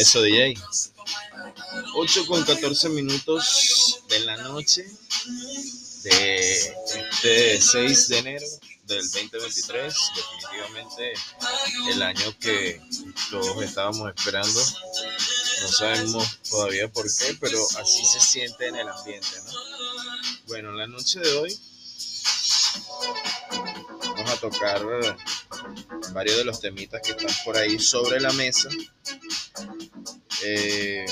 Eso, DJ. 8 con 14 minutos de la noche de este 6 de enero del 2023. Definitivamente el año que todos estábamos esperando. No sabemos todavía por qué, pero así se siente en el ambiente. ¿no? Bueno, la noche de hoy vamos a tocar varios de los temitas que están por ahí sobre la mesa. Eh,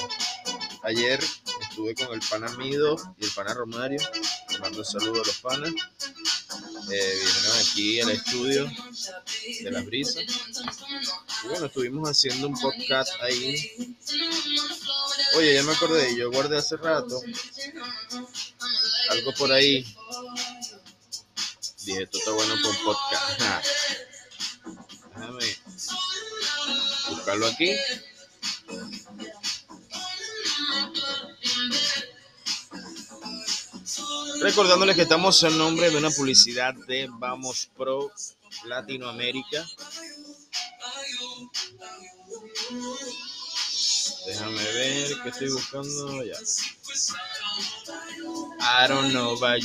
ayer estuve con el pana Mido y el pana Romario. mando un saludo a los panas. Eh, aquí al estudio de las brisas. Y bueno, estuvimos haciendo un podcast ahí. Oye, ya me acordé, yo guardé hace rato algo por ahí. Dije, esto está bueno con podcast. Déjame buscarlo aquí. Recordándoles que estamos en nombre de una publicidad de Vamos Pro Latinoamérica. Déjame ver qué estoy buscando ya. I don't know about.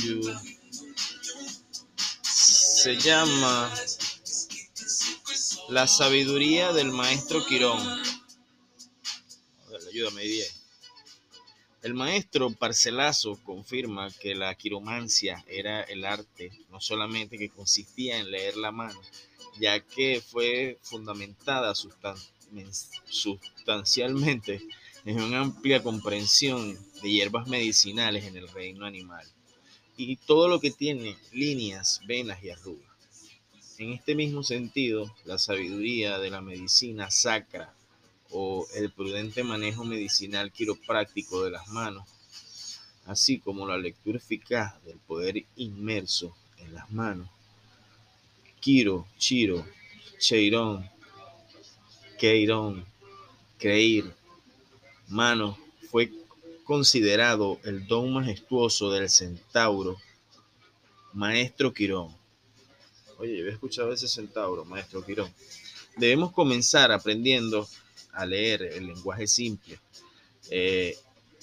Se llama La sabiduría del maestro Quirón. ayúdame, bien. El maestro Parcelazo confirma que la quiromancia era el arte, no solamente que consistía en leer la mano, ya que fue fundamentada sustancialmente en una amplia comprensión de hierbas medicinales en el reino animal y todo lo que tiene líneas, venas y arrugas. En este mismo sentido, la sabiduría de la medicina sacra o el prudente manejo medicinal quiropráctico de las manos, así como la lectura eficaz del poder inmerso en las manos. Quiro, Chiro, Cheirón, Queirón, Creir, mano, fue considerado el don majestuoso del centauro, Maestro Quirón. Oye, yo he escuchado ese centauro, Maestro Quirón. Debemos comenzar aprendiendo a leer el lenguaje simple eh,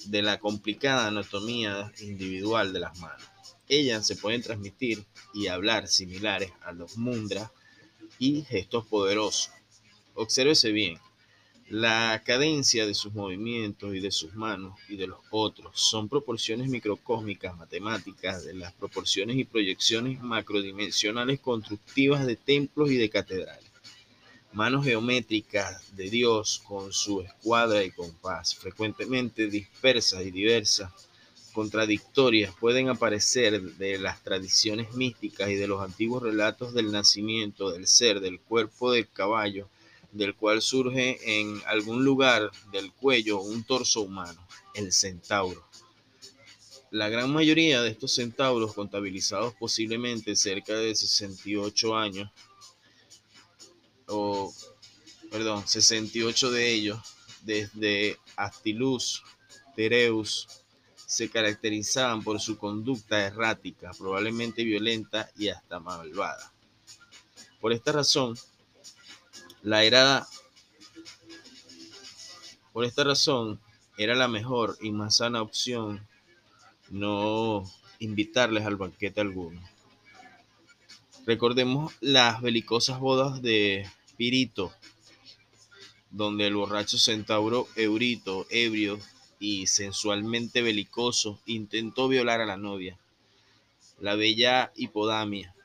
de la complicada anatomía individual de las manos. Ellas se pueden transmitir y hablar similares a los mundras y gestos poderosos. Obsérvese bien, la cadencia de sus movimientos y de sus manos y de los otros son proporciones microcósmicas matemáticas de las proporciones y proyecciones macrodimensionales constructivas de templos y de catedrales manos geométricas de Dios con su escuadra y compás, frecuentemente dispersas y diversas, contradictorias, pueden aparecer de las tradiciones místicas y de los antiguos relatos del nacimiento del ser, del cuerpo del caballo, del cual surge en algún lugar del cuello un torso humano, el centauro. La gran mayoría de estos centauros, contabilizados posiblemente cerca de 68 años, o perdón, 68 de ellos, desde Astilus, Tereus, se caracterizaban por su conducta errática, probablemente violenta y hasta malvada. Por esta razón, la era por esta razón era la mejor y más sana opción no invitarles al banquete alguno. Recordemos las belicosas bodas de Pirito, donde el borracho centauro Eurito, ebrio y sensualmente belicoso, intentó violar a la novia, la bella Hipodamia.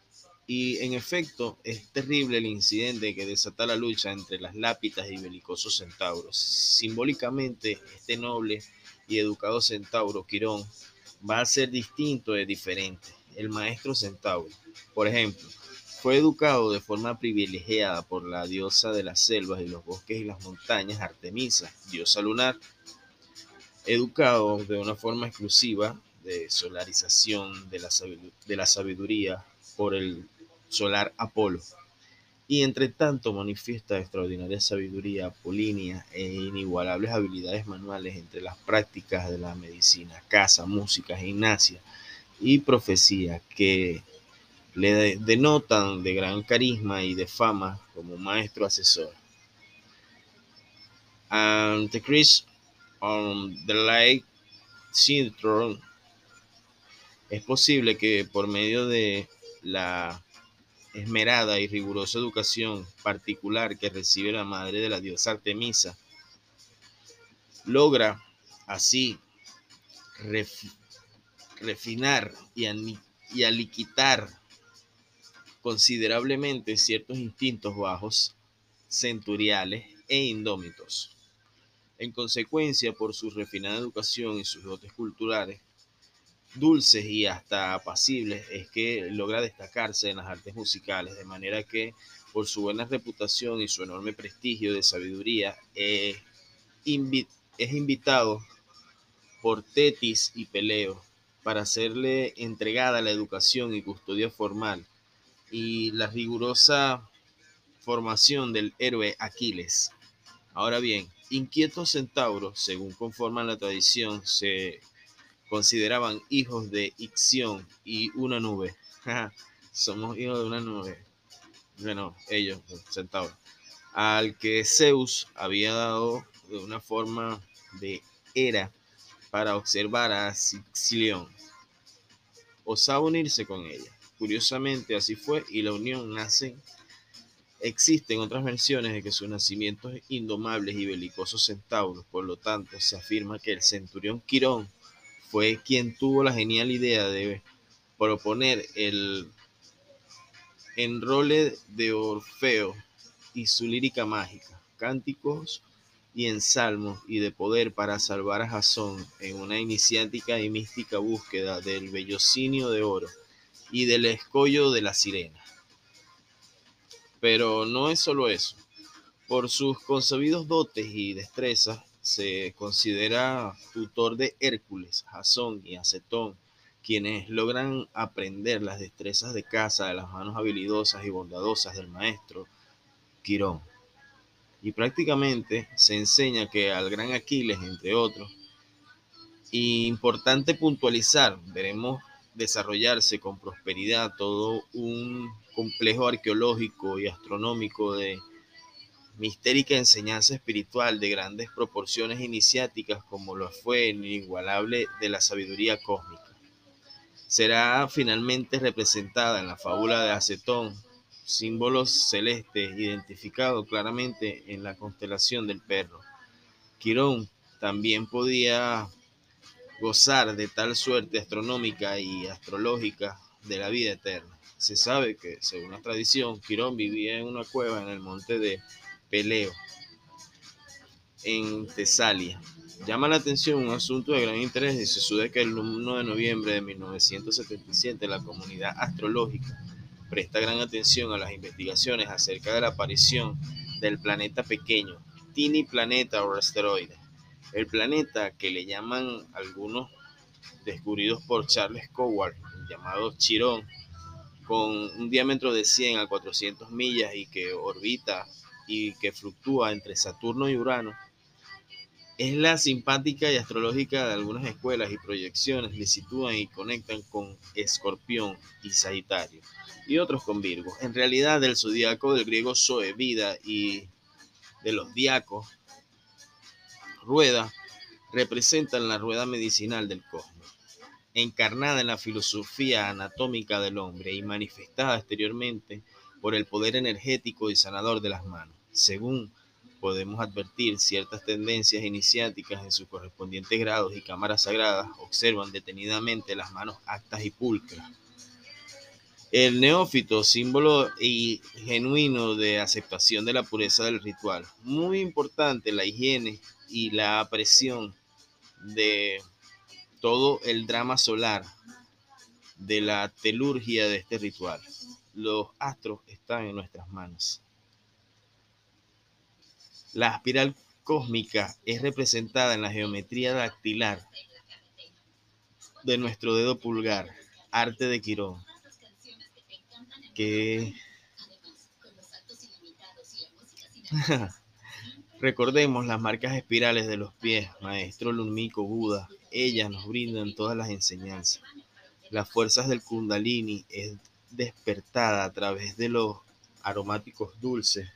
Y en efecto, es terrible el incidente que desata la lucha entre las lápitas y belicosos centauros. Simbólicamente, este noble y educado centauro, Quirón, va a ser distinto y diferente. El maestro centauro por ejemplo, fue educado de forma privilegiada por la diosa de las selvas y los bosques y las montañas, Artemisa, diosa lunar, educado de una forma exclusiva de solarización de la, de la sabiduría por el solar Apolo. Y entre tanto manifiesta extraordinaria sabiduría apolínea e inigualables habilidades manuales entre las prácticas de la medicina, caza, música, gimnasia y profecía que le denotan de gran carisma y de fama como maestro asesor. And the Chris on the Light Syndrome es posible que por medio de la esmerada y rigurosa educación particular que recibe la madre de la diosa Artemisa, logra así refinar y, y aliquitar considerablemente ciertos instintos bajos, centuriales e indómitos. En consecuencia, por su refinada educación y sus dotes culturales, dulces y hasta apacibles, es que logra destacarse en las artes musicales, de manera que por su buena reputación y su enorme prestigio de sabiduría, es invitado por Tetis y Peleo para hacerle entregada la educación y custodia formal y la rigurosa formación del héroe Aquiles. Ahora bien, inquietos centauros, según conforman la tradición, se consideraban hijos de Ixión y una nube. Somos hijos de una nube. Bueno, ellos, centauros. Al que Zeus había dado de una forma de era para observar a Sicilión. Osaba unirse con ella. Curiosamente así fue y la unión nace. Existen otras versiones de que sus nacimientos indomables y belicosos centauros, por lo tanto se afirma que el centurión Quirón fue quien tuvo la genial idea de proponer el enrole de Orfeo y su lírica mágica, cánticos y en salmos y de poder para salvar a Jasón en una iniciática y mística búsqueda del bellocinio de oro y del escollo de la sirena. Pero no es solo eso. Por sus concebidos dotes y destrezas, se considera tutor de Hércules, Jasón y Acetón, quienes logran aprender las destrezas de caza de las manos habilidosas y bondadosas del maestro Quirón y prácticamente se enseña que al gran Aquiles, entre otros, importante puntualizar, veremos desarrollarse con prosperidad todo un complejo arqueológico y astronómico de mistérica enseñanza espiritual de grandes proporciones iniciáticas como lo fue el inigualable de la sabiduría cósmica. Será finalmente representada en la fábula de Acetón símbolos celestes identificados claramente en la constelación del perro. Quirón también podía gozar de tal suerte astronómica y astrológica de la vida eterna. Se sabe que, según la tradición, Quirón vivía en una cueva en el monte de Peleo, en Tesalia. Llama la atención un asunto de gran interés y se sude que el 1 de noviembre de 1977 la comunidad astrológica presta gran atención a las investigaciones acerca de la aparición del planeta pequeño, Tiny Planeta o asteroide. El planeta que le llaman algunos descubridos por Charles Coward, llamado Chirón, con un diámetro de 100 a 400 millas y que orbita y que fluctúa entre Saturno y Urano, es la simpática y astrológica de algunas escuelas y proyecciones le sitúan y conectan con Escorpión y Sagitario y otros con Virgo. En realidad, del zodiaco del griego Zoe, vida, y de los diacos, rueda, representan la rueda medicinal del cosmos, encarnada en la filosofía anatómica del hombre y manifestada exteriormente por el poder energético y sanador de las manos. Según podemos advertir ciertas tendencias iniciáticas en sus correspondientes grados y cámaras sagradas, observan detenidamente las manos actas y pulcras el neófito, símbolo y genuino de aceptación de la pureza del ritual. Muy importante la higiene y la apreciación de todo el drama solar de la telurgia de este ritual. Los astros están en nuestras manos. La espiral cósmica es representada en la geometría dactilar de nuestro dedo pulgar, arte de Quirón que recordemos las marcas espirales de los pies, Maestro Lunmico, Buda, ellas nos brindan todas las enseñanzas. Las fuerzas del Kundalini es despertada a través de los aromáticos dulces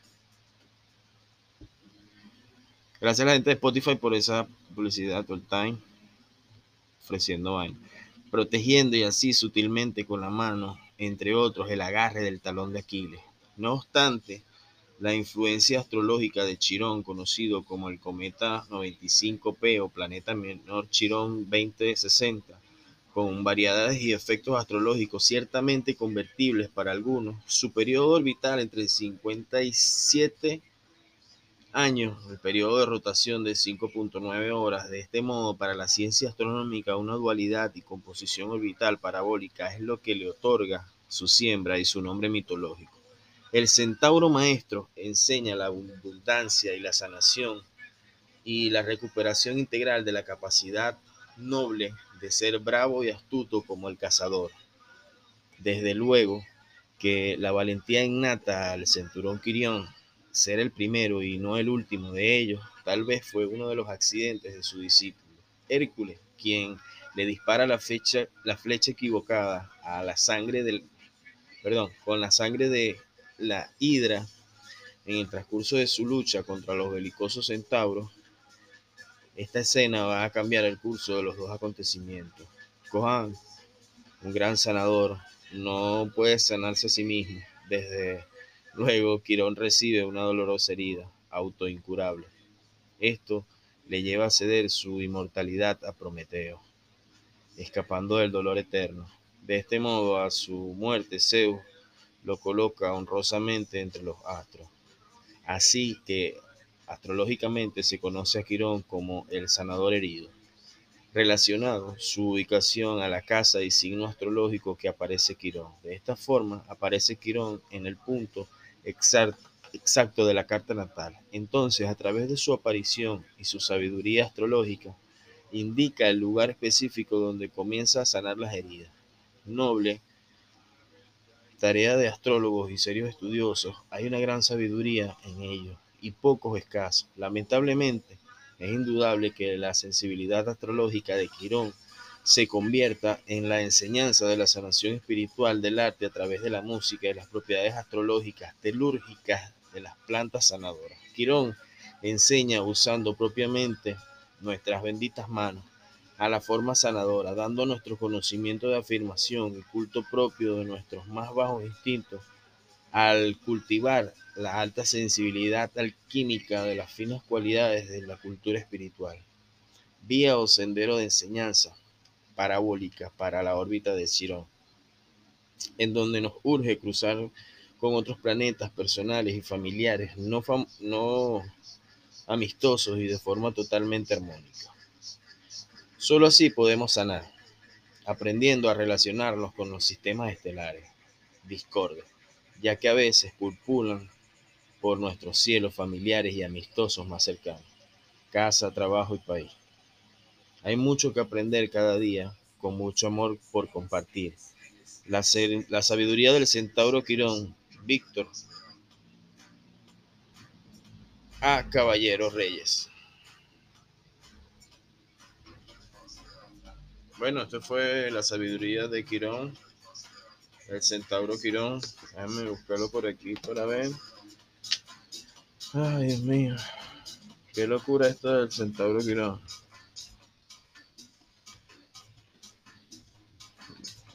Gracias a la gente de Spotify por esa publicidad all time, ofreciendo vaina. Protegiendo y así sutilmente con la mano, entre otros, el agarre del talón de Aquiles. No obstante, la influencia astrológica de Chirón, conocido como el cometa 95P o planeta menor Chirón 2060, con variedades y efectos astrológicos ciertamente convertibles para algunos, su periodo orbital entre 57 años, el periodo de rotación de 5.9 horas. De este modo, para la ciencia astronómica, una dualidad y composición orbital parabólica es lo que le otorga su siembra y su nombre mitológico. El centauro maestro enseña la abundancia y la sanación y la recuperación integral de la capacidad noble de ser bravo y astuto como el cazador. Desde luego que la valentía innata al centurón Quirión, ser el primero y no el último de ellos, tal vez fue uno de los accidentes de su discípulo, Hércules, quien le dispara la, flecha, la flecha equivocada a la sangre del, perdón, con la sangre de la hidra en el transcurso de su lucha contra los belicosos centauros, esta escena va a cambiar el curso de los dos acontecimientos. Kohan, un gran sanador, no puede sanarse a sí mismo. Desde luego, Quirón recibe una dolorosa herida, autoincurable. Esto le lleva a ceder su inmortalidad a Prometeo, escapando del dolor eterno. De este modo, a su muerte, Zeus lo coloca honrosamente entre los astros. Así que astrológicamente se conoce a Quirón como el sanador herido, relacionado su ubicación a la casa y signo astrológico que aparece Quirón. De esta forma aparece Quirón en el punto exacto de la carta natal. Entonces, a través de su aparición y su sabiduría astrológica, indica el lugar específico donde comienza a sanar las heridas. Noble tarea de astrólogos y serios estudiosos, hay una gran sabiduría en ello y pocos escasos. Lamentablemente, es indudable que la sensibilidad astrológica de Quirón se convierta en la enseñanza de la sanación espiritual del arte a través de la música y las propiedades astrológicas telúrgicas de las plantas sanadoras. Quirón enseña usando propiamente nuestras benditas manos a la forma sanadora, dando nuestro conocimiento de afirmación y culto propio de nuestros más bajos instintos, al cultivar la alta sensibilidad alquímica de las finas cualidades de la cultura espiritual. Vía o sendero de enseñanza parabólica para la órbita de Chirón, en donde nos urge cruzar con otros planetas personales y familiares no, no amistosos y de forma totalmente armónica. Solo así podemos sanar, aprendiendo a relacionarnos con los sistemas estelares, discordes, ya que a veces pulpulan por nuestros cielos familiares y amistosos más cercanos, casa, trabajo y país. Hay mucho que aprender cada día, con mucho amor por compartir. La, sabiduría del centauro Quirón, Víctor A. Caballero Reyes. Bueno, esto fue la sabiduría de Quirón, el centauro Quirón. Déjame buscarlo por aquí para ver. Ay, Dios mío. Qué locura esto del centauro Quirón.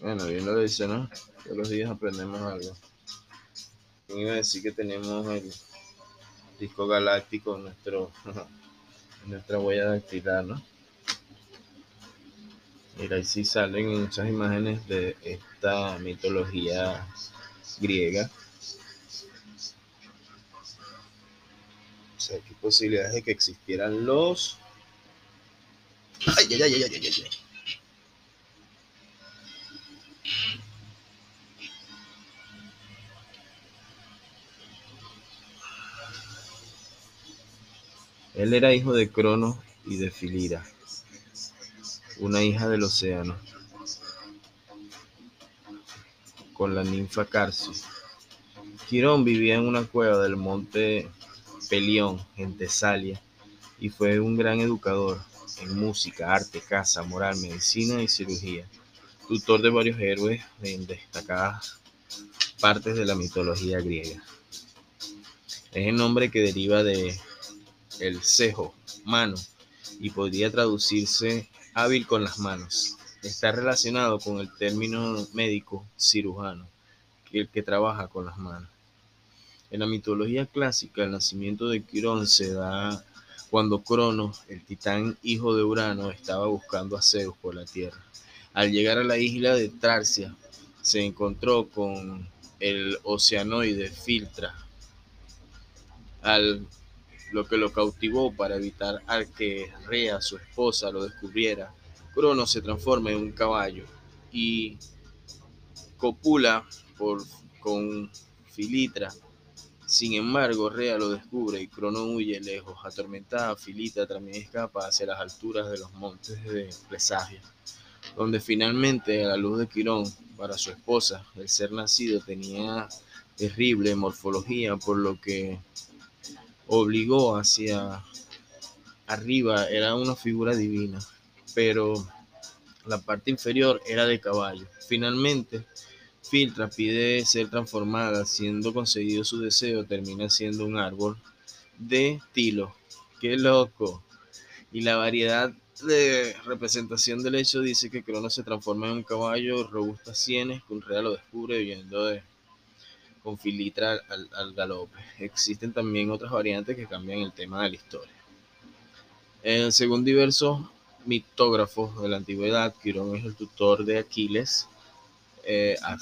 Bueno, bien lo dice, ¿no? Todos los días aprendemos algo. iba a decir que tenemos el disco galáctico en, nuestro, en nuestra huella dactilar, ¿no? Mira, ahí sí salen muchas imágenes de esta mitología griega. O sea, qué posibilidades de que existieran los. Ay, ay, ay, ay, ay, ay, Él era hijo de Crono y de Filira una hija del océano, con la ninfa Carcio. Quirón vivía en una cueva del monte Pelión, en Tesalia, y fue un gran educador en música, arte, caza, moral, medicina y cirugía, tutor de varios héroes en destacadas partes de la mitología griega. Es el nombre que deriva de el cejo, mano, y podría traducirse hábil con las manos. Está relacionado con el término médico cirujano, el que trabaja con las manos. En la mitología clásica, el nacimiento de Quirón se da cuando Cronos, el titán hijo de Urano, estaba buscando a Zeus por la tierra. Al llegar a la isla de Tracia, se encontró con el oceanoide Filtra, al, lo que lo cautivó para evitar al que Rea, su esposa, lo descubriera. Cronos se transforma en un caballo y copula por, con Filitra, sin embargo, Rea lo descubre y Crono huye lejos. Atormentada, Filita también escapa hacia las alturas de los montes de Presagia, donde finalmente, a la luz de Quirón, para su esposa, el ser nacido tenía terrible morfología, por lo que obligó hacia arriba, era una figura divina, pero la parte inferior era de caballo. Finalmente, Filtra pide ser transformada, siendo conseguido su deseo, termina siendo un árbol de tilo. ¡Qué loco! Y la variedad de representación del hecho dice que Cronos se transforma en un caballo, robusta sienes, con Rea lo descubre huyendo de con Filitra al, al, galope. Existen también otras variantes que cambian el tema de la historia. según diversos mitógrafos de la antigüedad, Quirón es el tutor de Aquiles, eh, a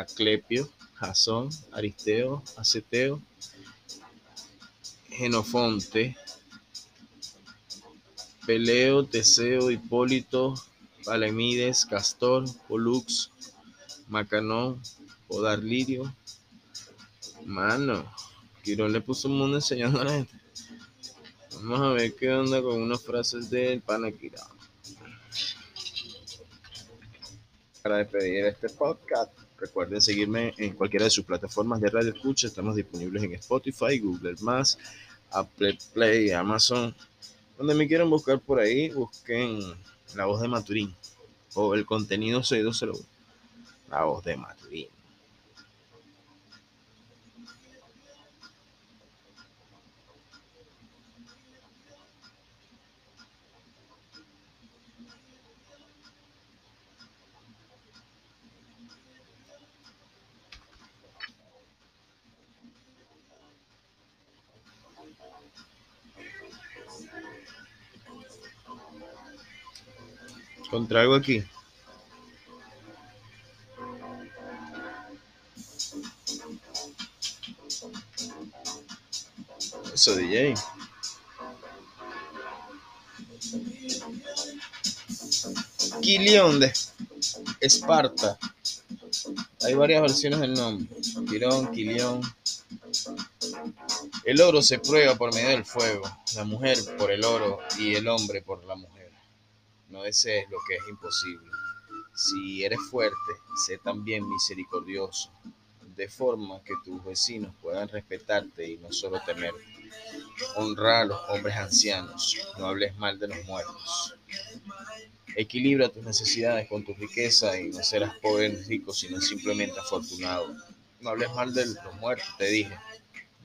Aclepio, Jasón, Aristeo, Aceteo, Genofonte, Peleo, Teseo, Hipólito, Palemides, Castor, Polux, Macanón, Lirio. Mano, Quirón le puso un mundo enseñando a la gente. Vamos a ver qué onda con unas frases del Panaquirado. para despedir este podcast. Recuerden seguirme en cualquiera de sus plataformas de radio escucha. Estamos disponibles en Spotify, Google Apple Play, Amazon. Donde me quieran buscar por ahí, busquen La Voz de Maturín o el contenido 6201. La Voz de Maturín. Contra algo aquí. Eso, DJ. Quilión de Esparta. Hay varias versiones del nombre. Quirón, Quilión. El oro se prueba por medio del fuego, la mujer por el oro y el hombre por desees lo que es imposible. Si eres fuerte, sé también misericordioso, de forma que tus vecinos puedan respetarte y no solo temerte. Honra a los hombres ancianos, no hables mal de los muertos. Equilibra tus necesidades con tu riqueza y no serás pobre ni rico, sino simplemente afortunado. No hables mal de los muertos, te dije.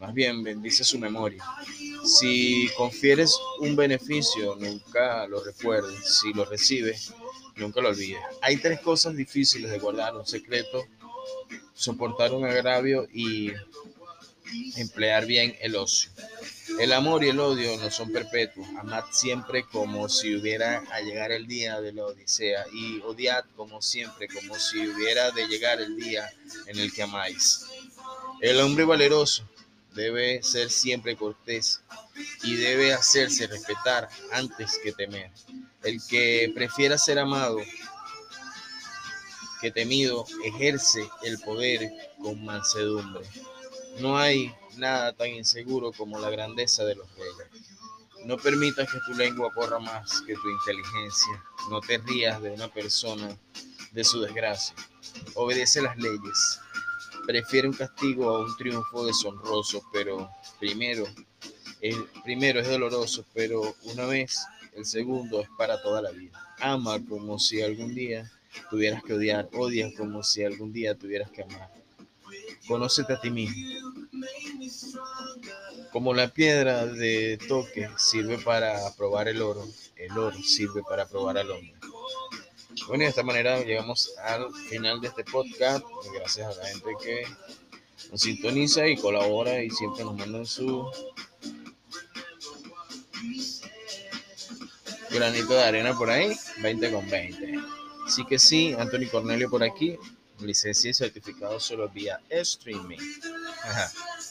Más bien, bendice su memoria. Si confieres un beneficio, nunca lo recuerdes. Si lo recibes, nunca lo olvides. Hay tres cosas difíciles de guardar. Un secreto, soportar un agravio y emplear bien el ocio. El amor y el odio no son perpetuos. Amad siempre como si hubiera a llegar el día de la Odisea y odiad como siempre, como si hubiera de llegar el día en el que amáis. El hombre valeroso debe ser siempre cortés y debe hacerse respetar antes que temer. El que prefiera ser amado que temido ejerce el poder con mansedumbre. No hay nada tan inseguro como la grandeza de los reyes. No permitas que tu lengua corra más que tu inteligencia. No te rías de una persona de su desgracia. Obedece las leyes prefiere un castigo a un triunfo deshonroso, pero primero, el primero es doloroso, pero una vez, el segundo es para toda la vida. Ama como si algún día tuvieras que odiar, odia como si algún día tuvieras que amar. Conócete a ti mismo. Como la piedra de toque sirve para probar el oro, el oro sirve para probar al hombre. Bueno, y de esta manera llegamos al final de este podcast. Gracias a la gente que nos sintoniza y colabora y siempre nos mandan su granito de arena por ahí, 20 con 20. Así que sí, Anthony Cornelio por aquí, licencia y certificado solo vía streaming. Ajá.